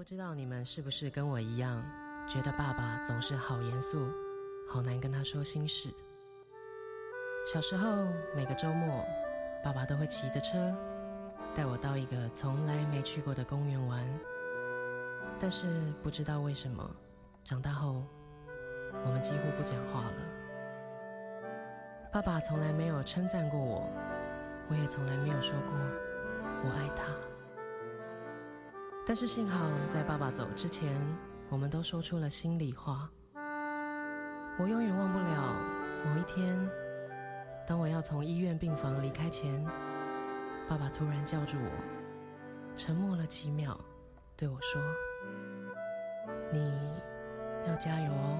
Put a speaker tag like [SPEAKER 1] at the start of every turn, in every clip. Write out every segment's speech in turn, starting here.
[SPEAKER 1] 不知道你们是不是跟我一样，觉得爸爸总是好严肃，好难跟他说心事。小时候每个周末，爸爸都会骑着车带我到一个从来没去过的公园玩。但是不知道为什么，长大后我们几乎不讲话了。爸爸从来没有称赞过我，我也从来没有说过我爱他。但是幸好，在爸爸走之前，我们都说出了心里话。我永远忘不了某一天，当我要从医院病房离开前，爸爸突然叫住我，沉默了几秒，对我说：“你要加油哦。”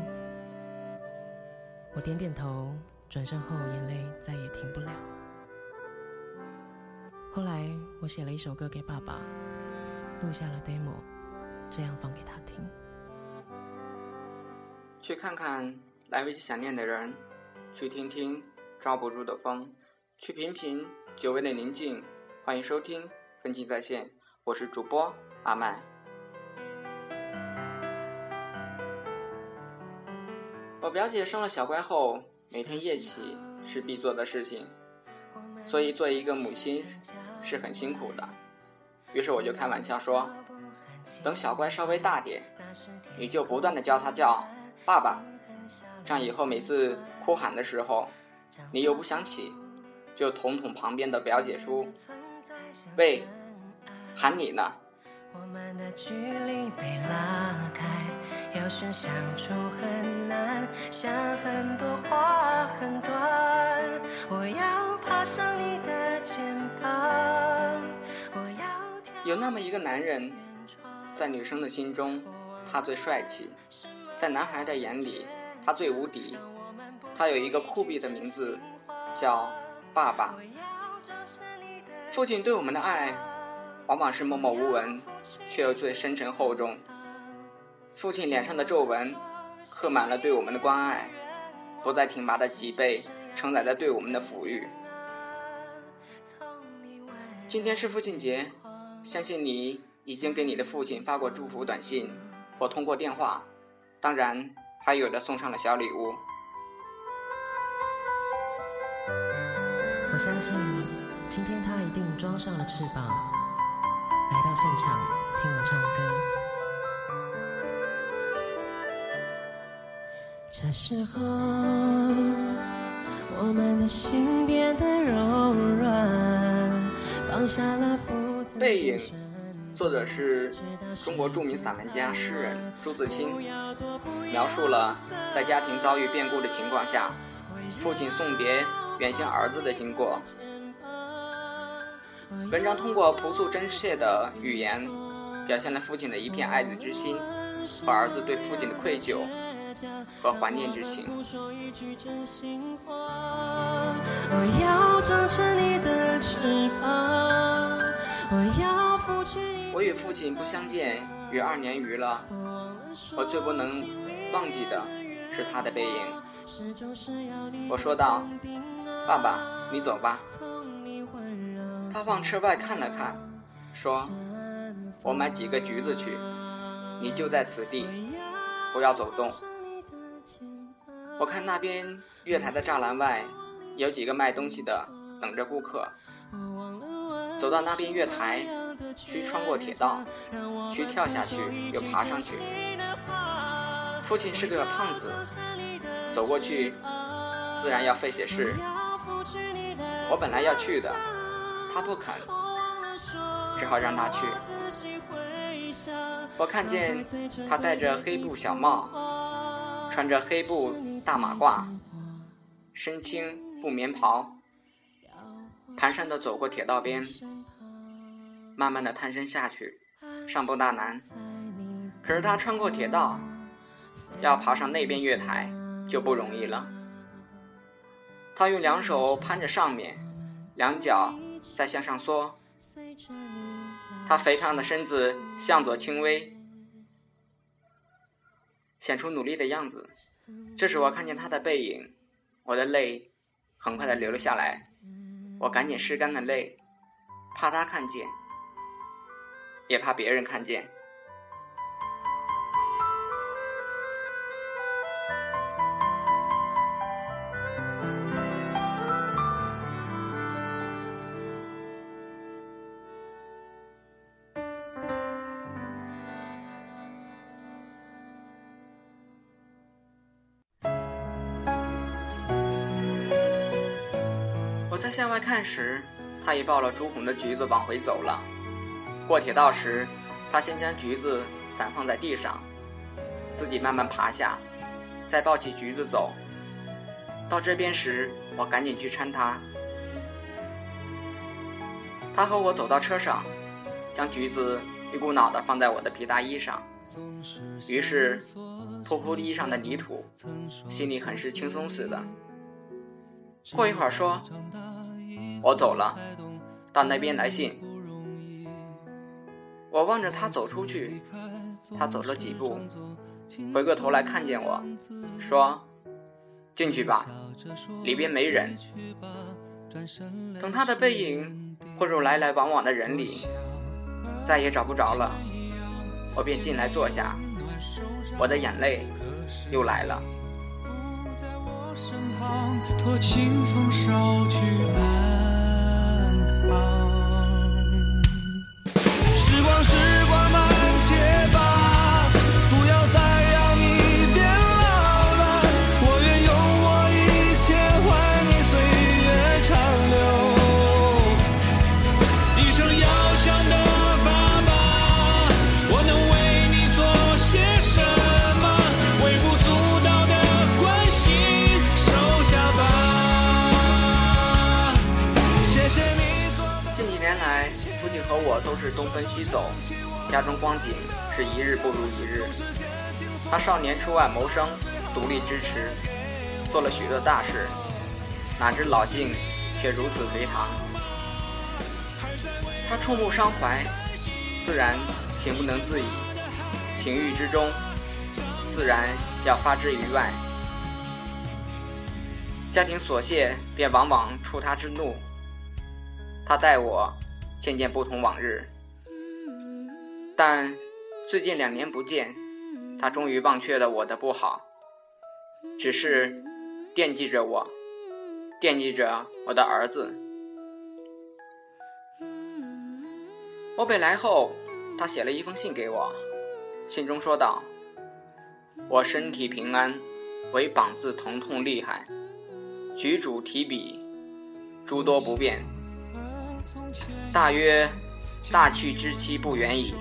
[SPEAKER 1] 我点点头，转身后眼泪再也停不了。后来，我写了一首歌给爸爸。录下了 demo，这样放给他听。
[SPEAKER 2] 去看看来不及想念的人，去听听抓不住的风，去品品久违的宁静。欢迎收听分镜在线，我是主播阿麦。我表姐生了小乖后，每天夜起是必做的事情，所以做一个母亲是很辛苦的。于是我就开玩笑说：“等小乖稍微大点，你就不断的教他叫爸爸，这样以后每次哭喊的时候，你又不想起，就捅捅旁边的表姐说：‘喂，喊你呢。’”有有那么一个男人，在女生的心中，他最帅气；在男孩的眼里，他最无敌。他有一个酷毙的名字，叫爸爸。父亲对我们的爱，往往是默默无闻，却又最深沉厚重。父亲脸上的皱纹，刻满了对我们的关爱；不再挺拔的脊背，承载着对我们的抚育。今天是父亲节。相信你已经给你的父亲发过祝福短信，或通过电话，当然还有的送上了小礼物。
[SPEAKER 1] 我相信今天他一定装上了翅膀，来到现场听我唱歌。这时候，我们的心变得柔软，放下了。
[SPEAKER 2] 背影，作者是中国著名散文家、诗人朱自清，描述了在家庭遭遇变故的情况下，父亲送别远行儿子的经过。文章通过朴素真切的语言，表现了父亲的一片爱子之心和儿子对父亲的愧疚和怀念之情。我要长成你的翅膀。我与父亲不相见约二年余了，我最不能忘记的是他的背影。我说道：“爸爸，你走吧。”他往车外看了看，说：“我买几个橘子去，你就在此地，不要走动。”我看那边月台的栅栏外有几个卖东西的等着顾客。走到那边月台，需穿过铁道，需跳下去又爬上去。父亲是个胖子，走过去自然要费些事。我本来要去的，他不肯，只好让他去。我看见他戴着黑布小帽，穿着黑布大马褂，身青布棉袍。蹒跚地走过铁道边，慢慢地探身下去，上不大难。可是他穿过铁道，要爬上那边月台就不容易了。他用两手攀着上面，两脚在向上缩。他肥胖的身子向左轻微，显出努力的样子。这时我看见他的背影，我的泪很快地流了下来。我赶紧拭干了泪，怕他看见，也怕别人看见。在向外看时，他已抱了朱红的橘子往回走了。过铁道时，他先将橘子散放在地上，自己慢慢爬下，再抱起橘子走。到这边时，我赶紧去搀他。他和我走到车上，将橘子一股脑的放在我的皮大衣上，于是扑扑衣上的泥土，心里很是轻松似的。过一会儿说：“我走了，到那边来信。”我望着他走出去，他走了几步，回过头来看见我，说：“进去吧，里边没人。”等他的背影混入来来往往的人里，再也找不着了，我便进来坐下，我的眼泪又来了。和我都是东奔西走，家中光景是一日不如一日。他少年出外谋生，独立支持，做了许多大事，哪知老境却如此颓唐。他触目伤怀，自然情不能自已，情欲之中，自然要发之于外。家庭琐屑便往往触他之怒，他待我。渐渐不同往日，但最近两年不见，他终于忘却了我的不好，只是惦记着我，惦记着我的儿子。我北来后，他写了一封信给我，信中说道：“我身体平安，唯膀子疼痛厉害，举箸提笔诸多不便。”大约大去之期不远矣。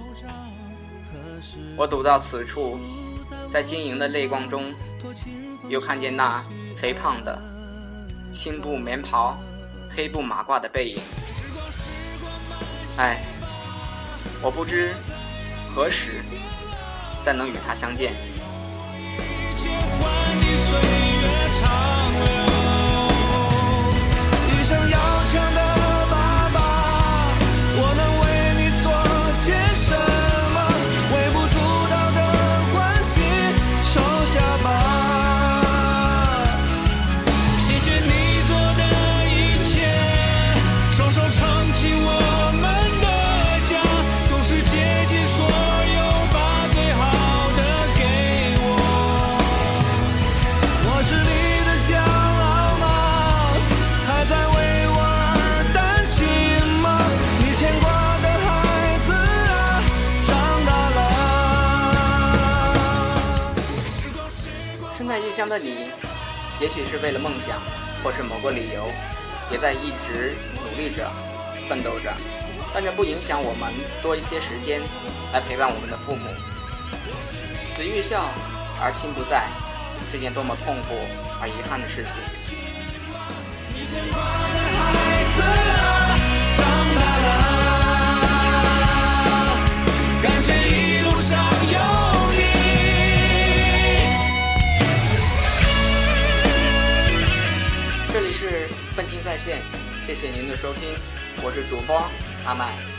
[SPEAKER 2] 我堵到此处，在晶莹的泪光中，又看见那肥胖的青布棉袍、黑布马褂的背影。唉，我不知何时再能与他相见。身在异乡的你，也许是为了梦想，或是某个理由，也在一直努力着、奋斗着，但这不影响我们多一些时间来陪伴我们的父母。子欲孝而亲不在，是件多么痛苦而遗憾的事情。线，谢谢您的收听，我是主播阿麦。